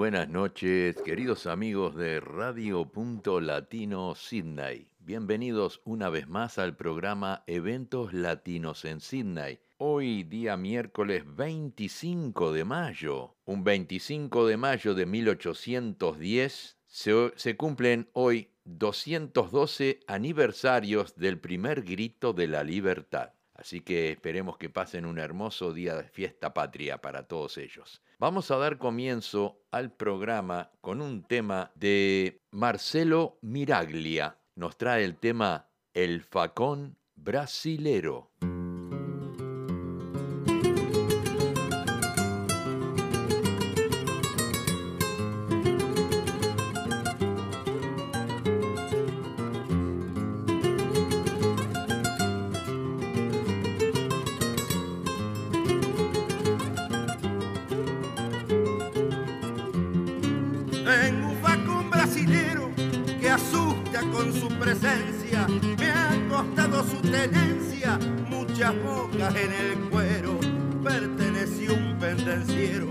Buenas noches, queridos amigos de Radio Punto Latino Sydney. Bienvenidos una vez más al programa Eventos Latinos en Sydney. Hoy día miércoles 25 de mayo, un 25 de mayo de 1810, se, se cumplen hoy 212 aniversarios del primer grito de la libertad. Así que esperemos que pasen un hermoso día de fiesta patria para todos ellos. Vamos a dar comienzo al programa con un tema de Marcelo Miraglia. Nos trae el tema El facón brasilero. En el cuero perteneció un pendenciero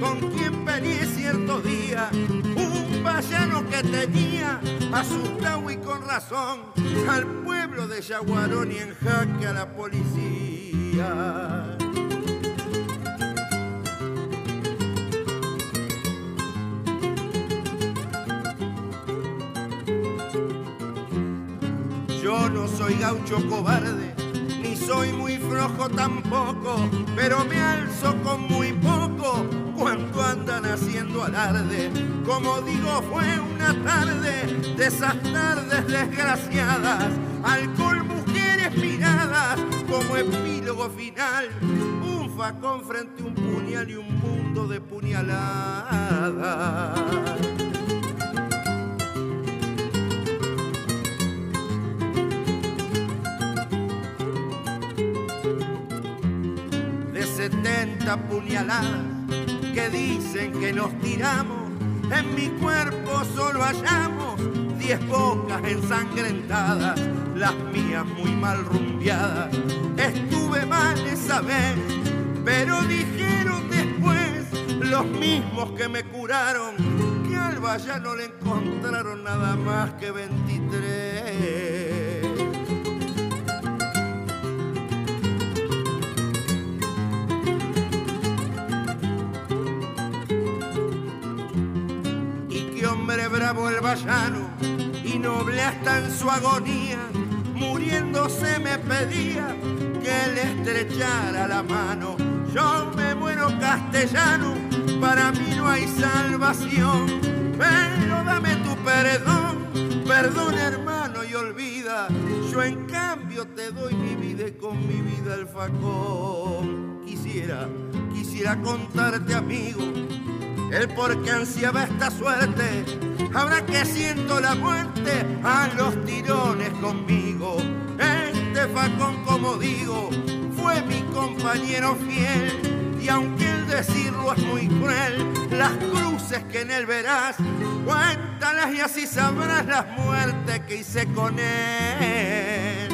con quien peleé cierto día, un vallano que tenía asustado y con razón al pueblo de Yaguarón y en jaque a la policía. Soy gaucho cobarde soy muy flojo tampoco, pero me alzo con muy poco cuando andan haciendo alarde. Como digo, fue una tarde de esas tardes desgraciadas, alcohol, mujeres miradas, como epílogo final, un facón frente a un puñal y un mundo de puñaladas. Puñaladas que dicen que nos tiramos. En mi cuerpo solo hallamos diez bocas ensangrentadas, las mías muy mal rumbeadas. Estuve mal esa vez, pero dijeron después los mismos que me curaron que al no le encontraron nada más que 23. Bravo el vallano y noble hasta en su agonía, muriéndose me pedía que le estrechara la mano. Yo me muero castellano, para mí no hay salvación, pero dame tu perdón, perdón hermano y olvida, yo en cambio te doy mi vida y con mi vida el facón. Quisiera, quisiera contarte amigo, el por qué ansiaba esta suerte Ahora que siento la muerte a los tirones conmigo. Este facón, como digo, fue mi compañero fiel. Y aunque el decirlo es muy cruel, las cruces que en él verás, cuéntalas y así sabrás las muertes que hice con él.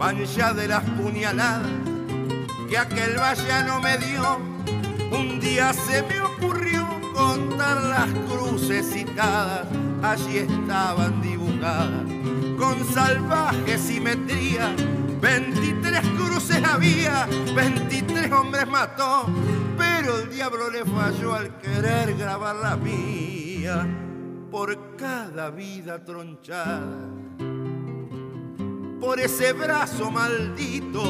Pancha de las puñaladas que aquel vallano me dio. Un día se me ocurrió contar las cruces citadas, allí estaban dibujadas con salvaje simetría. 23 cruces había, 23 hombres mató, pero el diablo le falló al querer grabar la mía por cada vida tronchada por ese brazo maldito.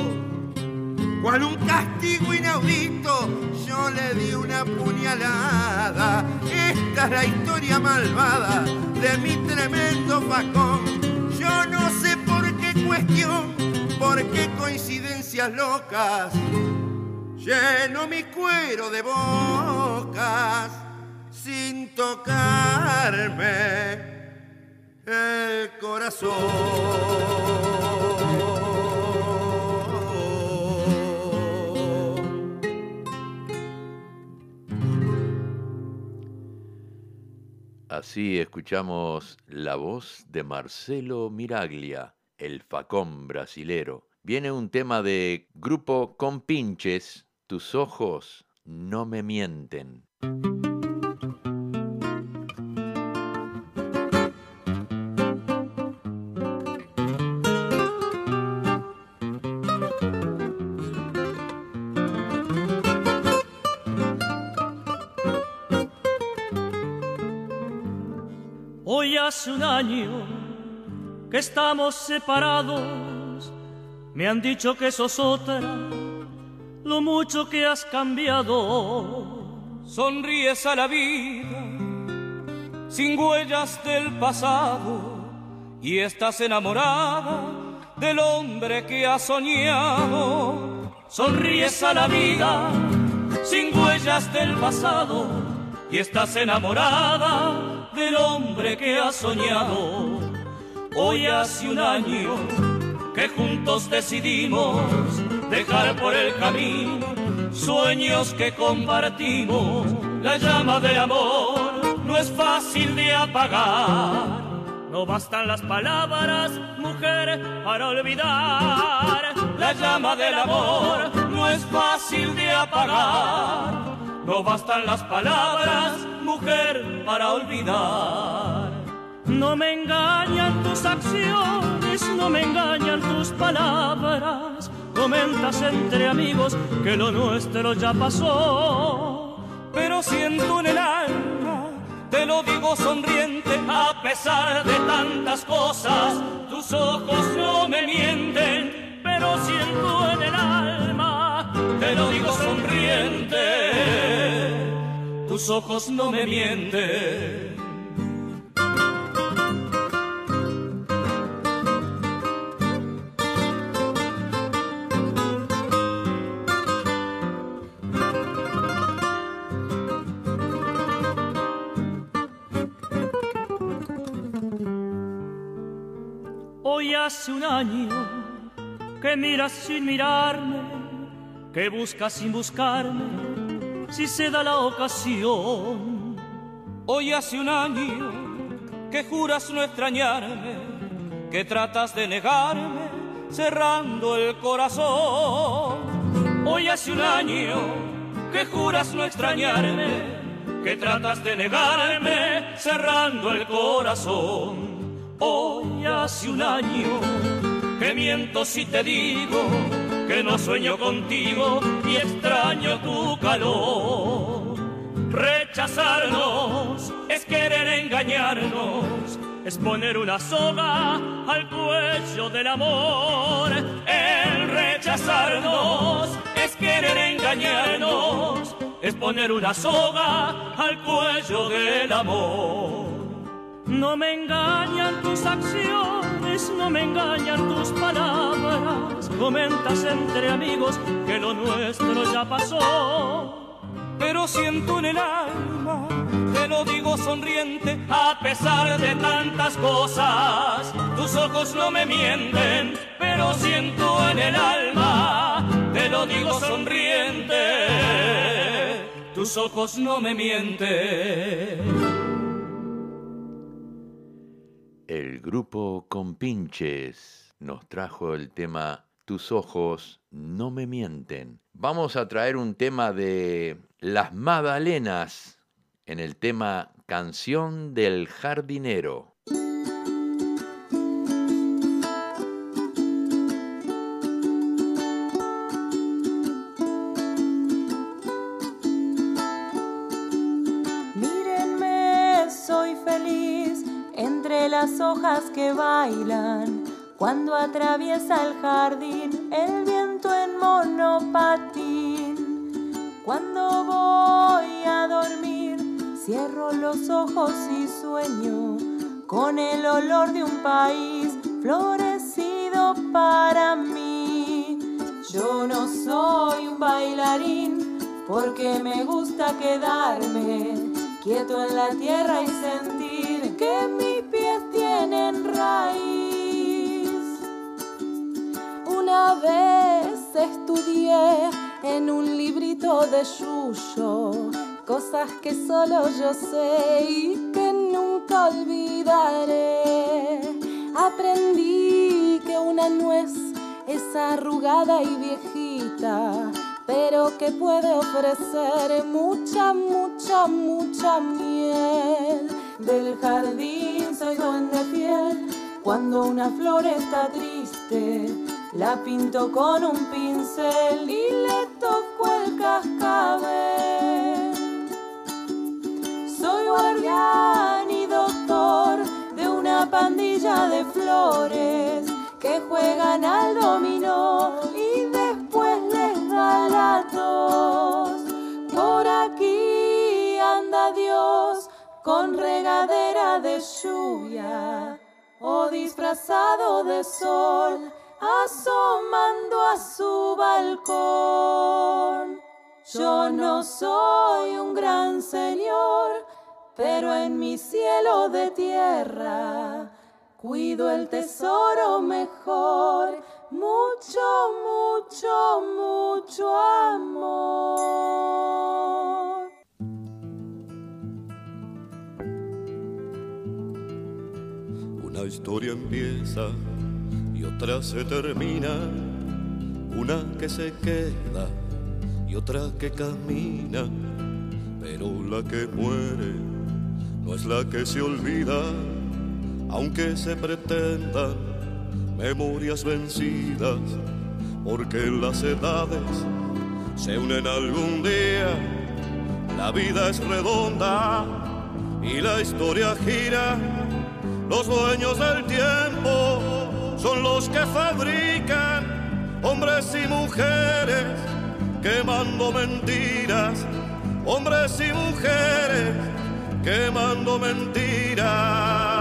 Cual un castigo inaudito, yo le di una puñalada. Esta es la historia malvada de mi tremendo facón. Yo no sé por qué cuestión, por qué coincidencias locas. Lleno mi cuero de bocas sin tocarme el corazón. Así escuchamos la voz de Marcelo Miraglia, el facón brasilero. Viene un tema de grupo Compinches, tus ojos no me mienten. Hace un año que estamos separados. Me han dicho que sos otra, lo mucho que has cambiado. Sonríes a la vida, sin huellas del pasado, y estás enamorada del hombre que has soñado. Sonríes a la vida, sin huellas del pasado, y estás enamorada del hombre que ha soñado. Hoy hace un año que juntos decidimos dejar por el camino sueños que compartimos. La llama del amor no es fácil de apagar. No bastan las palabras, mujer, para olvidar. La llama del amor no es fácil de apagar. No bastan las palabras, mujer, para olvidar. No me engañan tus acciones, no me engañan tus palabras. Comentas entre amigos que lo nuestro ya pasó. Pero siento en el alma, te lo digo sonriente, a pesar de tantas cosas, tus ojos no me mienten. Pero siento en el alma, te lo digo sonriente tus ojos no me mienten. Hoy hace un año que miras sin mirarme, que buscas sin buscarme si se da la ocasión. Hoy hace un año que juras no extrañarme, que tratas de negarme cerrando el corazón. Hoy hace un año que juras no extrañarme, que tratas de negarme cerrando el corazón. Hoy hace un año que miento si te digo que no sueño contigo y extraño tu calor. Rechazarnos es querer engañarnos, es poner una soga al cuello del amor. El rechazarnos es querer engañarnos, es poner una soga al cuello del amor. No me engañan tus acciones, no me engañan tus palabras. Comentas entre amigos que lo nuestro ya pasó. Pero siento en el alma, te lo digo sonriente, a pesar de tantas cosas. Tus ojos no me mienten, pero siento en el alma, te lo digo sonriente. Tus ojos no me mienten. El grupo Compinches nos trajo el tema Tus ojos no me mienten. Vamos a traer un tema de Las Magdalenas en el tema Canción del Jardinero. Las hojas que bailan cuando atraviesa el jardín el viento en monopatín. Cuando voy a dormir, cierro los ojos y sueño con el olor de un país florecido para mí. Yo no soy un bailarín porque me gusta quedarme quieto en la tierra y sentir que mis Una vez estudié en un librito de Yuyo cosas que solo yo sé y que nunca olvidaré. Aprendí que una nuez es arrugada y viejita, pero que puede ofrecer mucha, mucha, mucha miel. Del jardín soy duende fiel cuando una flor está triste. La pinto con un pincel y le toco el cascabel. Soy guardián y doctor de una pandilla de flores que juegan al dominó y después les da la tos. Por aquí anda Dios con regadera de lluvia o disfrazado de sol asomando a su balcón. Yo no soy un gran señor, pero en mi cielo de tierra cuido el tesoro mejor, mucho, mucho, mucho amor. Una historia empieza otra se termina, una que se queda y otra que camina, pero la que muere no es la que se olvida aunque se pretendan memorias vencidas, porque las edades se unen algún día, la vida es redonda y la historia gira, los dueños del tiempo son los que fabrican hombres y mujeres quemando mentiras, hombres y mujeres quemando mentiras.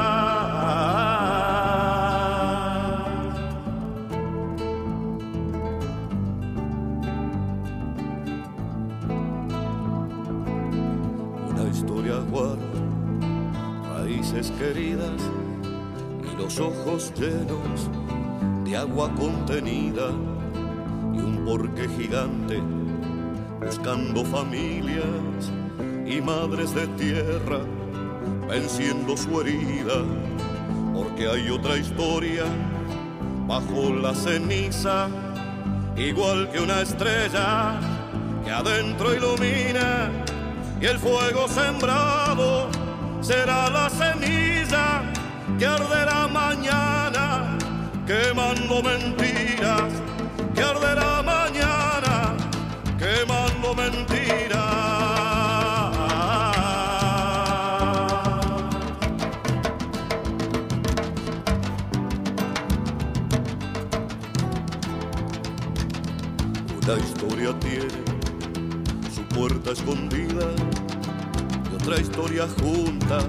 raíces queridas los ojos llenos de agua contenida y un porqué gigante buscando familias y madres de tierra venciendo su herida porque hay otra historia bajo la ceniza igual que una estrella que adentro ilumina y el fuego sembrado será la ceniza que arderá mañana quemando mentiras, que arderá mañana quemando mentiras. Una historia tiene su puerta escondida otra historia junta,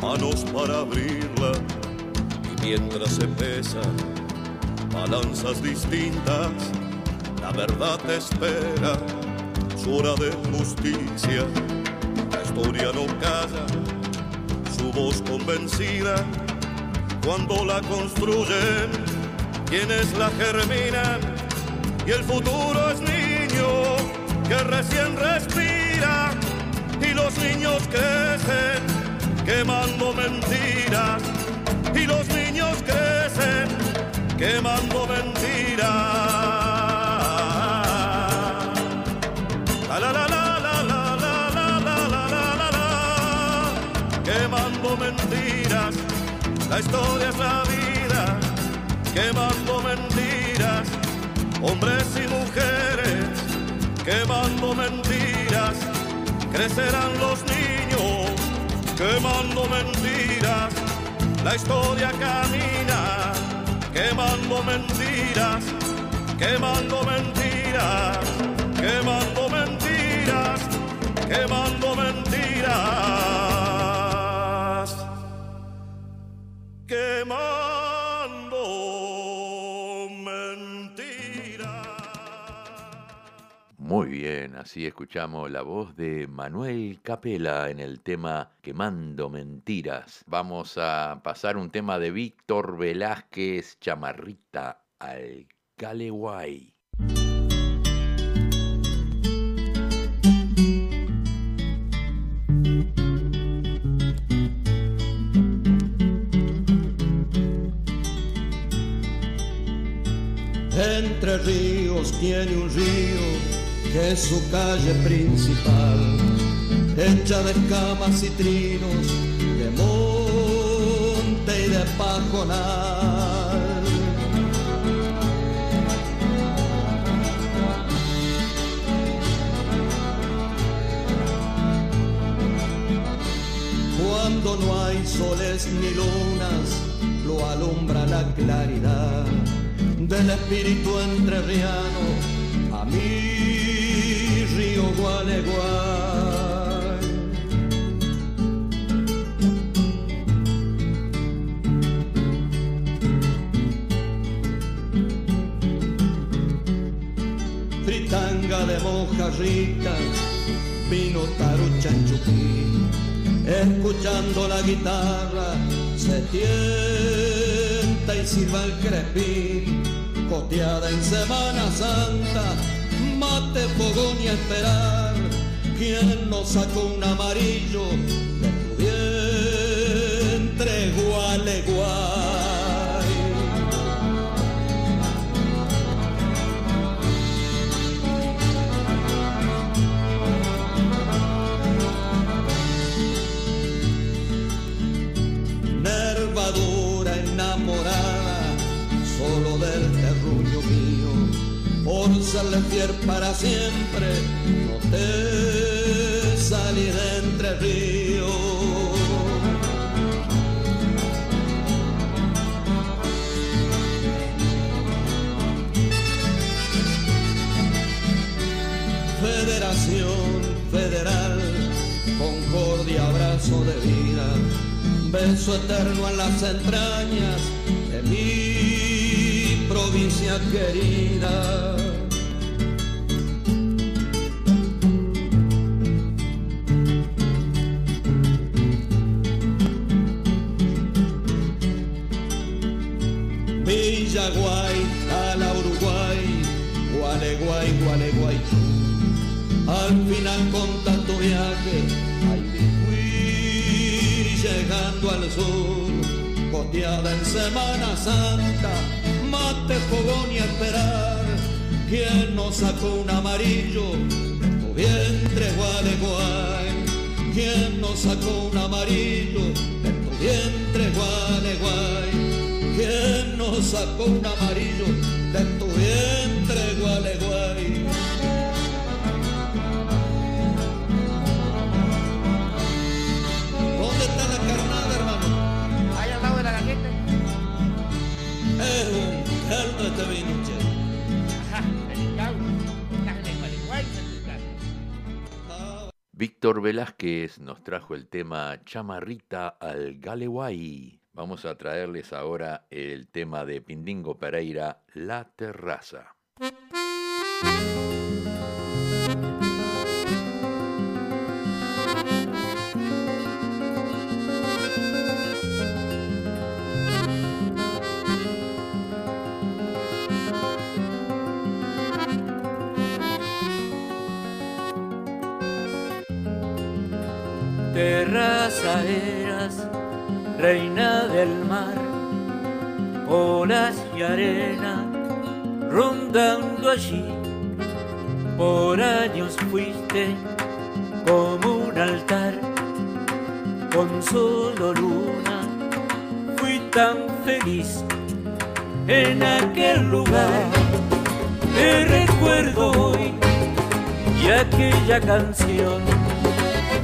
manos para abrirla. Y mientras se pesan balanzas distintas, la verdad espera su hora de justicia. La historia no calla, su voz convencida, cuando la construyen, quienes la germinan, y el futuro es niño que recién respira y los niños crecen quemando mentiras y los niños crecen quemando mentiras. La la quemando mentiras. La historia es la vida quemando mentiras. Hombres y mujeres quemando mentiras crecerán los niños quemando mentiras. La historia camina quemando mentiras, quemando mentiras, quemando bien, así escuchamos la voz de Manuel Capela en el tema Quemando Mentiras. Vamos a pasar un tema de Víctor Velázquez Chamarrita al Caleguay. entre ríos tiene un río que es su calle principal, hecha de escamas y trinos, de monte y de pajonal. Cuando no hay soles ni lunas, lo alumbra la claridad del espíritu entrerriano a mi río Gualeguay. Fritanga de mojarritas, vino tarucha escuchando la guitarra se tienta y sirva el crepín, coteada en Semana Santa, mate, fogón y esperar, quien nos sacó un amarillo de tu vientre, gualeguay. Nervadura por serle fiel para siempre, no te salí de entre ríos. Federación Federal, concordia, abrazo de vida, beso eterno en las entrañas de mi provincia querida. Villaguay a la Uruguay, Gualeguay, Gualeguay. Al final con tanto viaje, ahí me fui llegando al sur, coteada en Semana Santa, mate, fogón y esperar. ¿Quién nos sacó un amarillo tu vientre, Gualeguay? ¿Quién nos sacó un amarillo ¿Quién nos sacó un amarillo de tu vientre, Gualeguay? ¿Dónde está la carnada, hermano? Ahí al lado de la galleta. Es un caldo este vino, che. Ajá, delicado. Estás en el Gualeguay, en tu casa. Víctor Velázquez nos trajo el tema Chamarrita al Galeguay. Vamos a traerles ahora el tema de Pindingo Pereira, La Terraza. Terraza reina del mar, olas y arena rondando allí. Por años fuiste como un altar, con solo luna fui tan feliz en aquel lugar. Te recuerdo hoy y aquella canción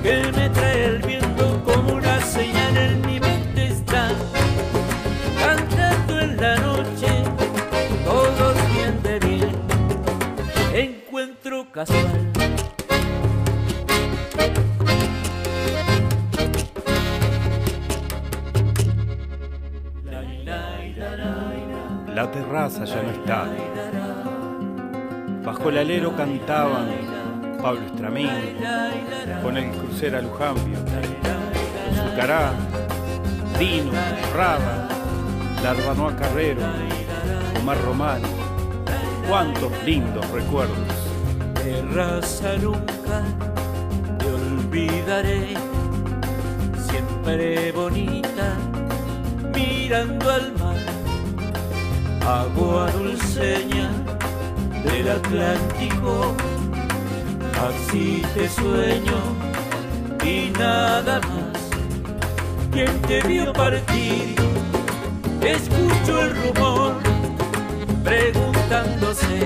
que me trae el viento como una señal en mi encuentro casual La terraza ya no está. Bajo el alero cantaban Pablo Estramín, con el crucero Lujambio, Zucará, Dino, Rada, Larbanoa Carrero, Omar Romano. Cuántos lindos recuerdos. Terraza nunca te olvidaré, siempre bonita, mirando al mar. agua dulceña del Atlántico. Así te sueño y nada más. Quien te vio partir, escucho el rumor preguntándose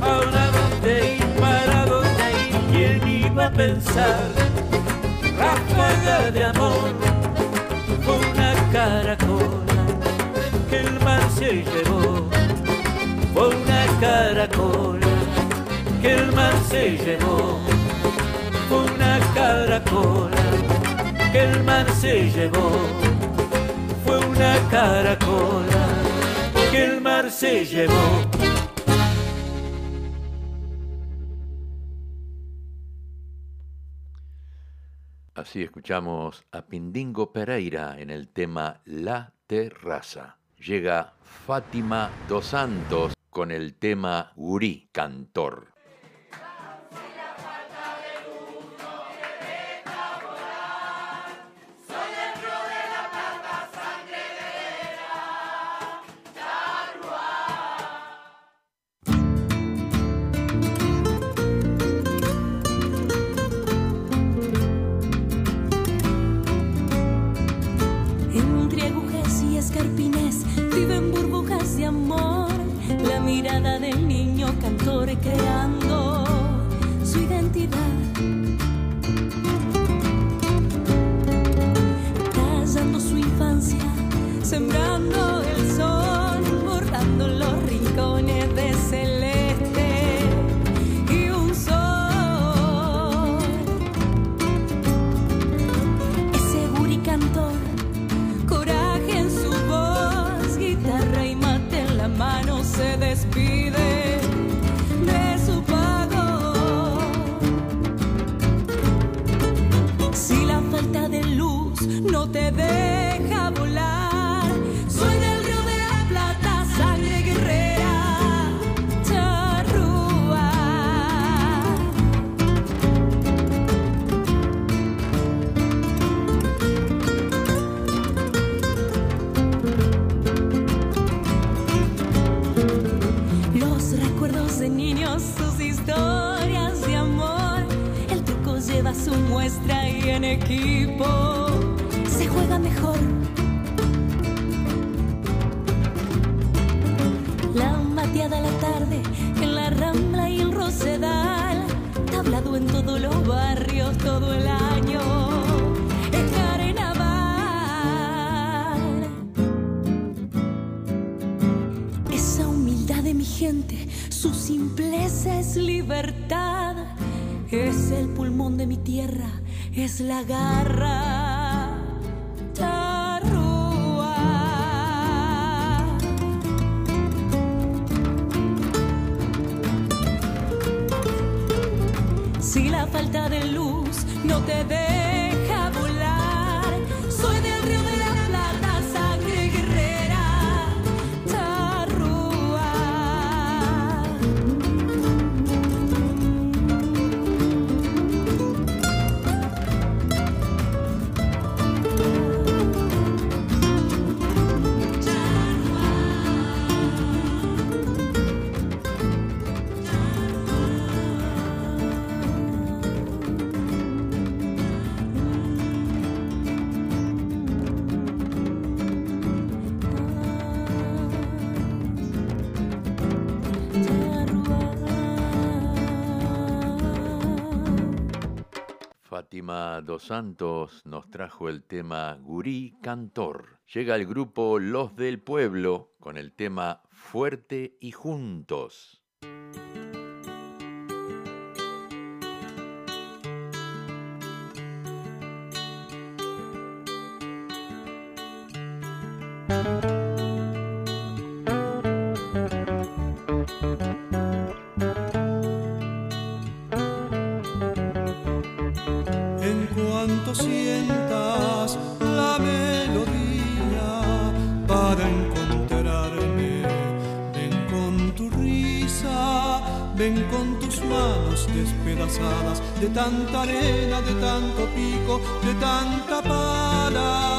ahora dónde ir, para dónde quién iba a pensar. Ráfaga de amor con una caracola que el mar se llevó. Fue una caracola que el mar se llevó. Fue una caracola que el mar se llevó. Fue una caracola se llevó. Así escuchamos a Pindingo Pereira en el tema La Terraza. Llega Fátima Dos Santos con el tema Gurí, cantor. Su muestra y en equipo se juega mejor. La mateada a la tarde en la rambla y el rosedal. Tablado en todos los barrios todo el año. Es carnaval. Esa humildad de mi gente, su simpleza es libertad. Es el pulmón de mi tierra, es la garra. Dos Santos nos trajo el tema Gurí Cantor. Llega el grupo Los del Pueblo con el tema Fuerte y Juntos. Con tus manos despedazadas de tanta arena, de tanto pico, de tanta pala.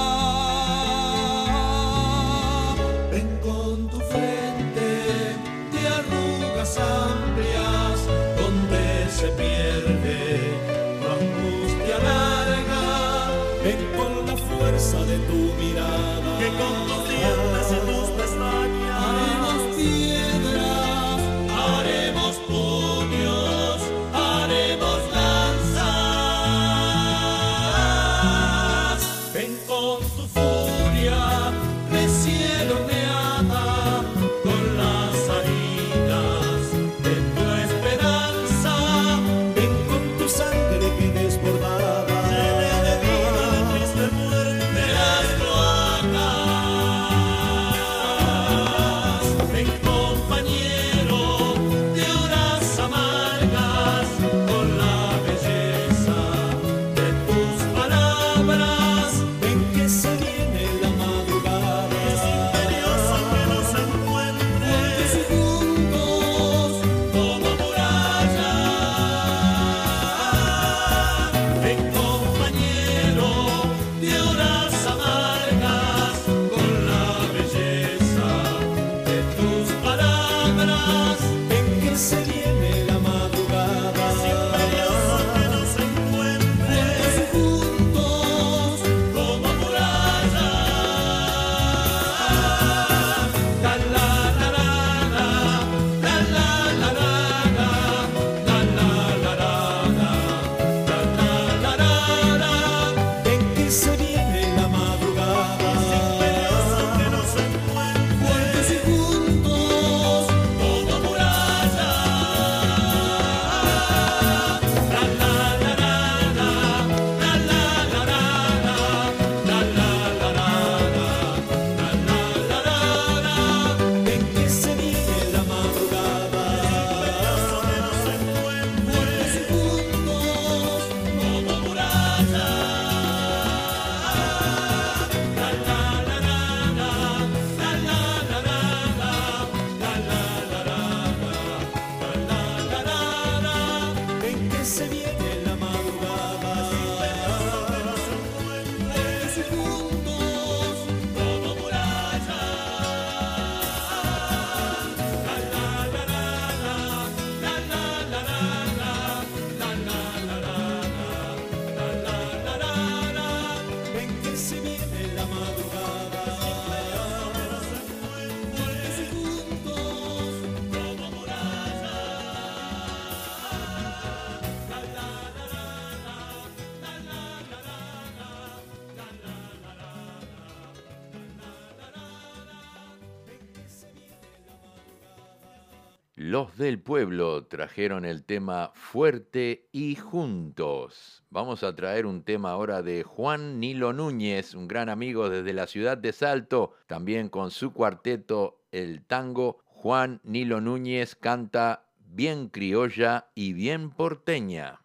Los del pueblo trajeron el tema Fuerte y Juntos. Vamos a traer un tema ahora de Juan Nilo Núñez, un gran amigo desde la ciudad de Salto, también con su cuarteto El Tango. Juan Nilo Núñez canta bien criolla y bien porteña.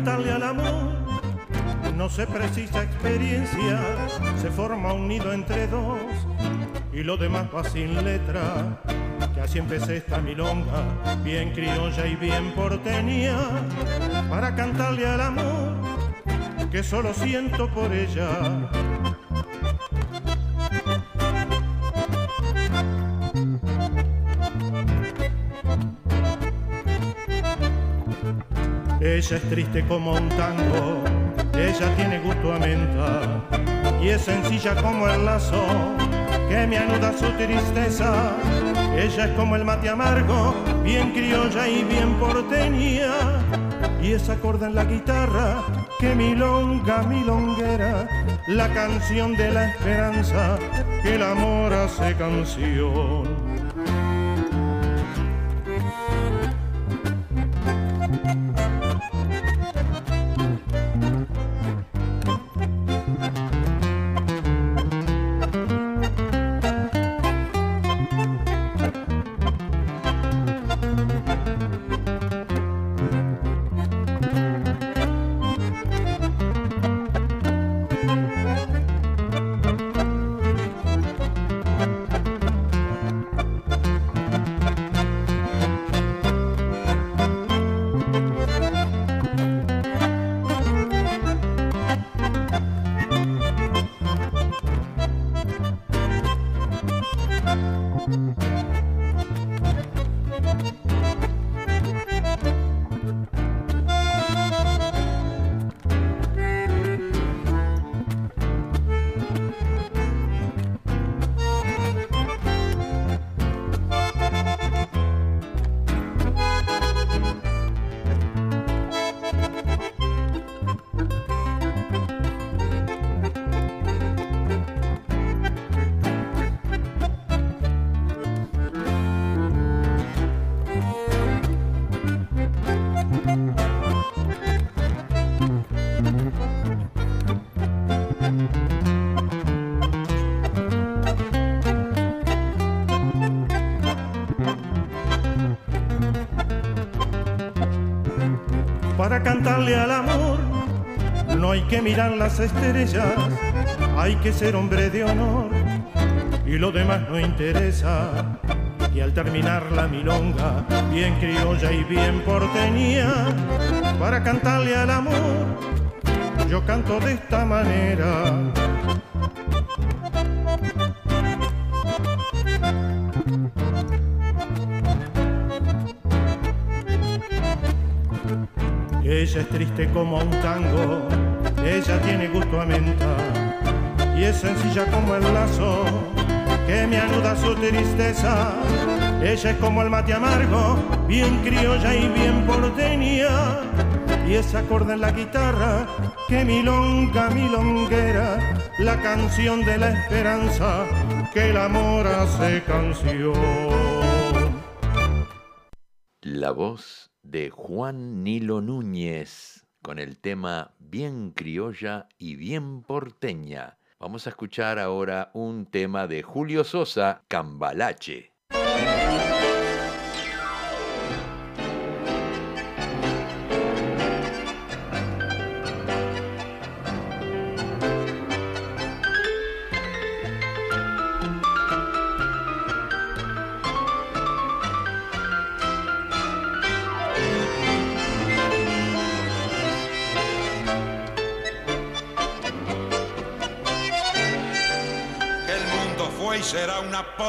Cantarle al amor no se precisa experiencia, se forma un nido entre dos y lo demás va sin letra. Que así empecé esta milonga, bien criolla y bien porteña, para cantarle al amor que solo siento por ella. Ella es triste como un tango, ella tiene gusto a menta y es sencilla como el lazo que me anuda su tristeza. Ella es como el mate amargo, bien criolla y bien porteña y es acorde en la guitarra que milonga, milonguera, la canción de la esperanza que el amor hace canción. Para cantarle al amor. No hay que mirar las estrellas, hay que ser hombre de honor y lo demás no interesa. Y al terminar la milonga, bien criolla y bien porteña, para cantarle al amor, yo canto de esta manera. Ella es triste como un tango, ella tiene gusto a menta y es sencilla como el lazo que me anuda su tristeza. Ella es como el mate amargo, bien criolla y bien porteña. Y ese acorde en la guitarra que milonga, milonguera, la canción de la esperanza que el amor hace canción. La voz de Juan Nilo Núñez con el tema Bien criolla y bien porteña. Vamos a escuchar ahora un tema de Julio Sosa, Cambalache.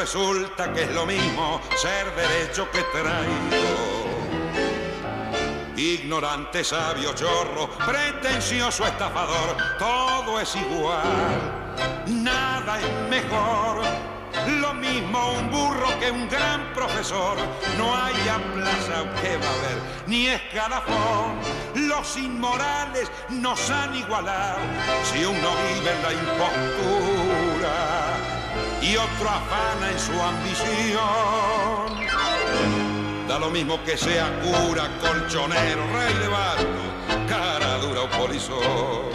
Resulta que es lo mismo ser derecho que traído. Ignorante, sabio, chorro, pretencioso, estafador, todo es igual, nada es mejor. Lo mismo un burro que un gran profesor, no hay plaza que va a haber, ni escalafón. Los inmorales nos han igualado, si uno vive en la impostura y otro afana en su ambición. Da lo mismo que sea cura, colchonero, rey de barco, cara dura o polizón.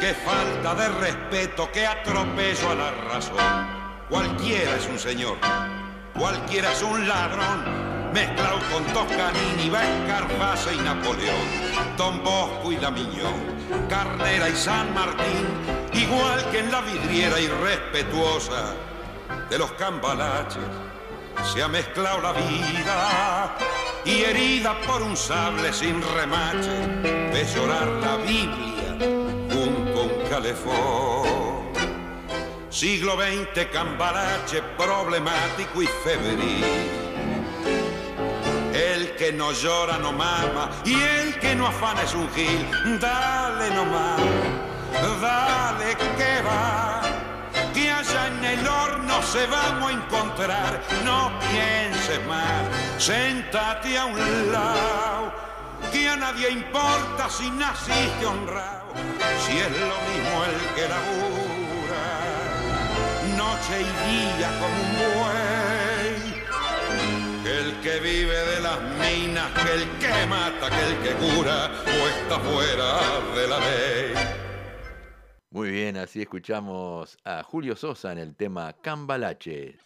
Qué falta de respeto, qué atropello a la razón. Cualquiera es un señor, cualquiera es un ladrón, mezclado con Toscanini, Escarpace y Napoleón, Don Bosco y La Miñón, Carnera y San Martín, igual que en la vidriera irrespetuosa de los cambalaches, se ha mezclado la vida y herida por un sable sin remache, de llorar la Biblia Calefón. Siglo XX, cambarache problemático y febril. Que no llora no mama y el que no afana es un gil. Dale nomás, dale que va. Que allá en el horno se vamos a encontrar. No pienses más, sentate a un lado. Que a nadie importa si naciste honrado si es lo mismo el que labura, noche y día como un el que vive de las minas, que el que mata, que el que cura, o está fuera de la ley. Muy bien, así escuchamos a Julio Sosa en el tema Cambalache.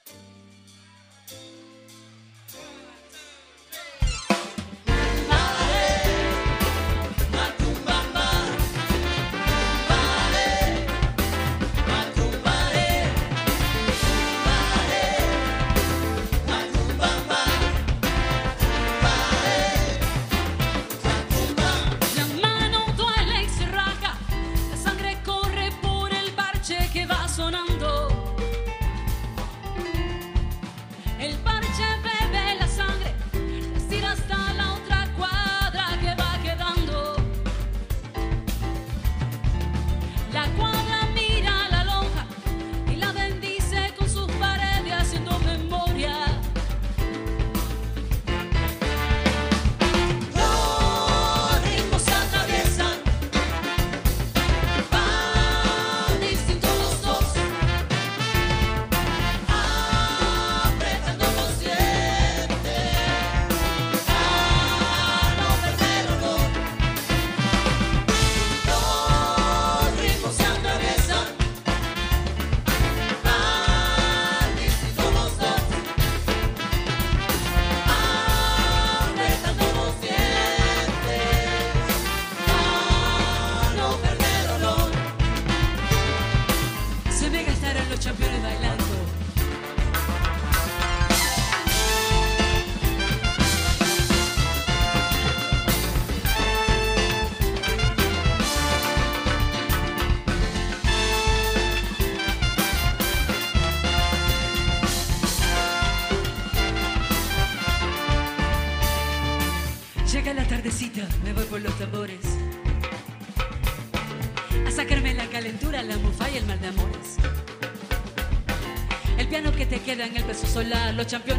los campeones.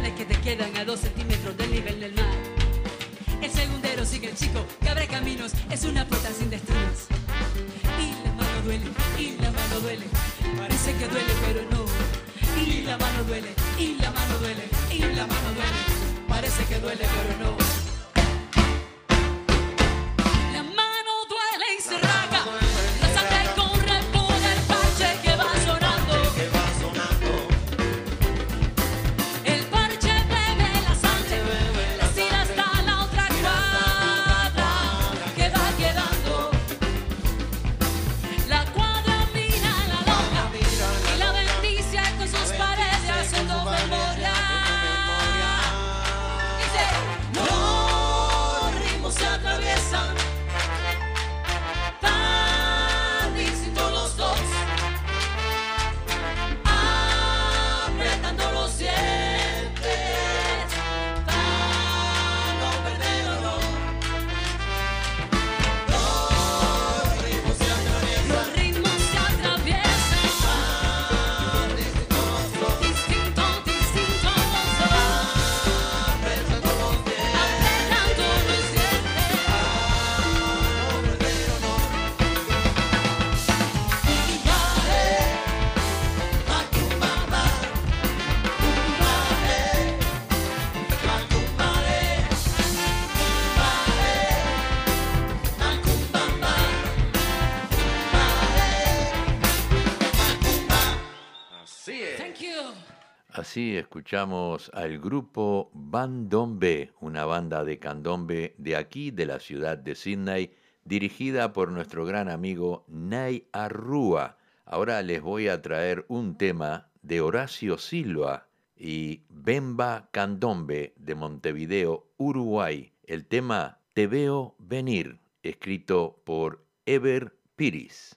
Escuchamos al grupo Bandombe, una banda de candombe de aquí, de la ciudad de Sydney, dirigida por nuestro gran amigo Nay Arrua. Ahora les voy a traer un tema de Horacio Silva y Bemba Candombe de Montevideo, Uruguay. El tema Te veo venir, escrito por Ever Piris.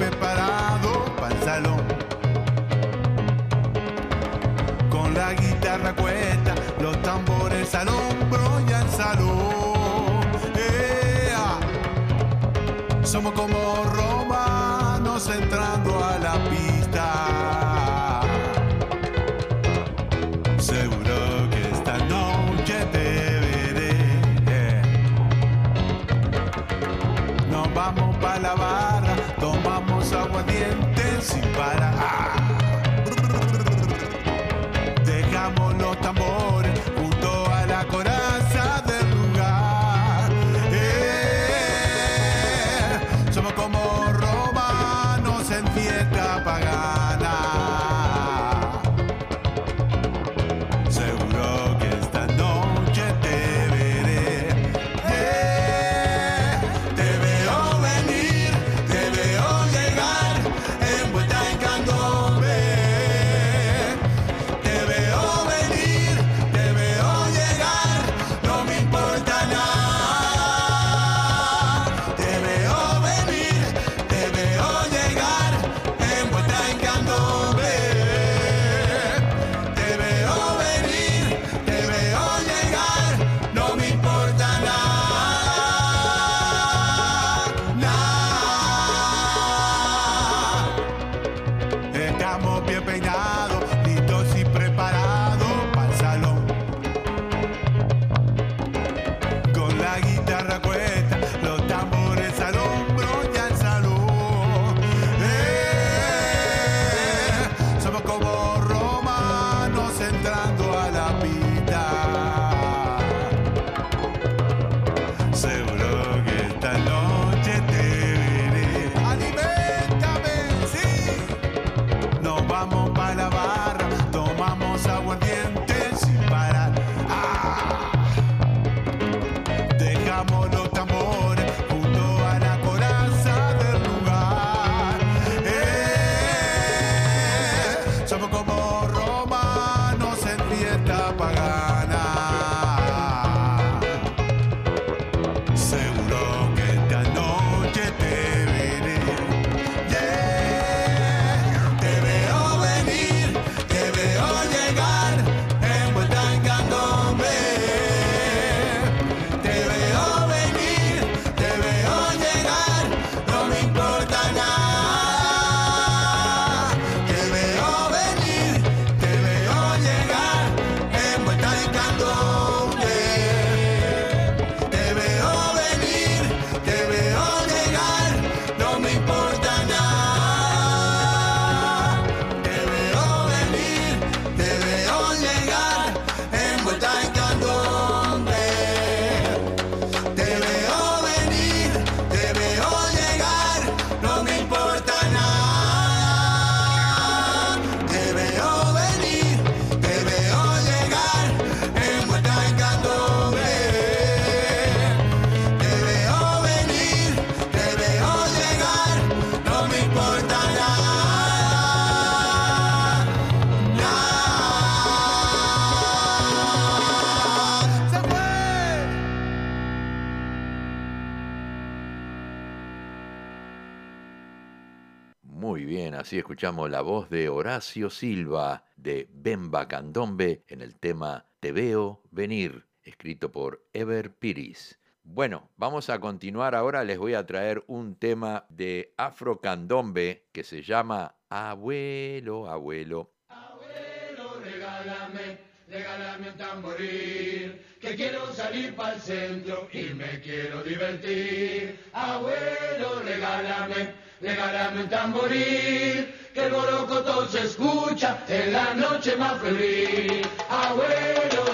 preparado para el salón. Con la guitarra cuesta, los tambores al hombro y al salón. Somos como romanos entrando a la pista. aguardientes y para. escuchamos la voz de Horacio Silva de Bemba Candombe en el tema Te veo venir, escrito por Ever Piris. Bueno, vamos a continuar ahora, les voy a traer un tema de Afro Candombe que se llama Abuelo, abuelo. Abuelo, regálame, regálame un tamboril, que quiero salir para el centro y me quiero divertir. Abuelo, regálame, regálame un tamboril que el borocotón se escucha en la noche más feliz. Abuelo.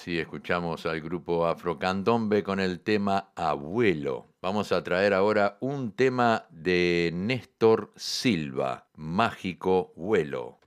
Así escuchamos al grupo Afrocandombe con el tema Abuelo. Vamos a traer ahora un tema de Néstor Silva, Mágico Vuelo.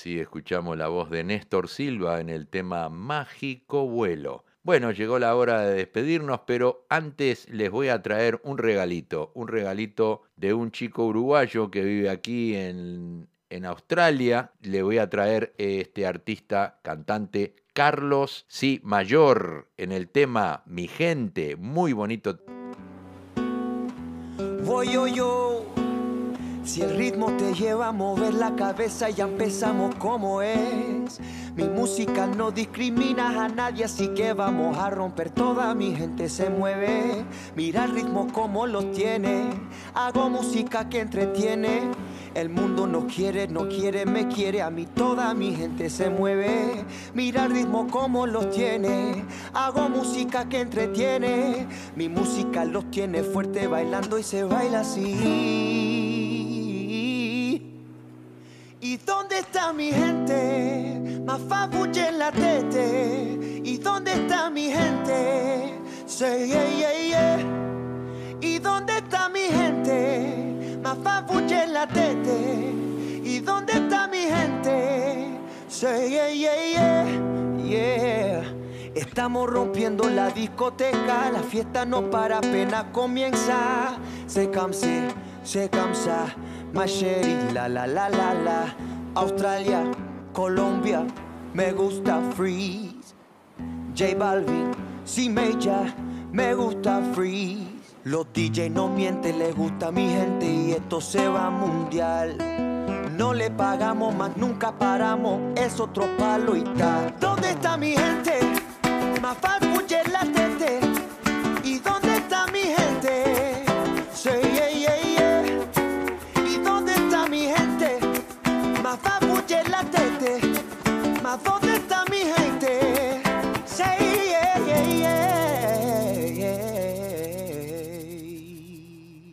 Así escuchamos la voz de Néstor Silva en el tema Mágico Vuelo. Bueno, llegó la hora de despedirnos, pero antes les voy a traer un regalito, un regalito de un chico uruguayo que vive aquí en, en Australia. Le voy a traer este artista, cantante Carlos Sí Mayor en el tema Mi Gente, muy bonito. Voy yo yo, si el ritmo te lleva a mover la cabeza ya empezamos como es. Mi música no discrimina a nadie, así que vamos a romper toda mi gente se mueve. Mira el ritmo como lo tiene, hago música que entretiene. El mundo no quiere, no quiere, me quiere, a mí toda mi gente se mueve. Mira el ritmo como los tiene, hago música que entretiene. Mi música los tiene fuerte bailando y se baila así. ¿Y dónde está mi gente? En la tete. ¿Y dónde está mi gente? Say yeah, yeah, yeah. ¿Y dónde está mi gente? En la tete. ¿Y dónde está mi gente? Say yeah, yeah, yeah, yeah. Estamos rompiendo la discoteca, la fiesta no para apenas comienza. Se camse, se camsa, Macheri, la la la la la. Australia, Colombia, me gusta freeze. J Balvin, si Meja, me gusta freeze. Los DJ no mienten, les gusta mi gente y esto se va mundial. No le pagamos más, nunca paramos, es otro palo y tal. ¿Dónde está mi gente? Más farfuche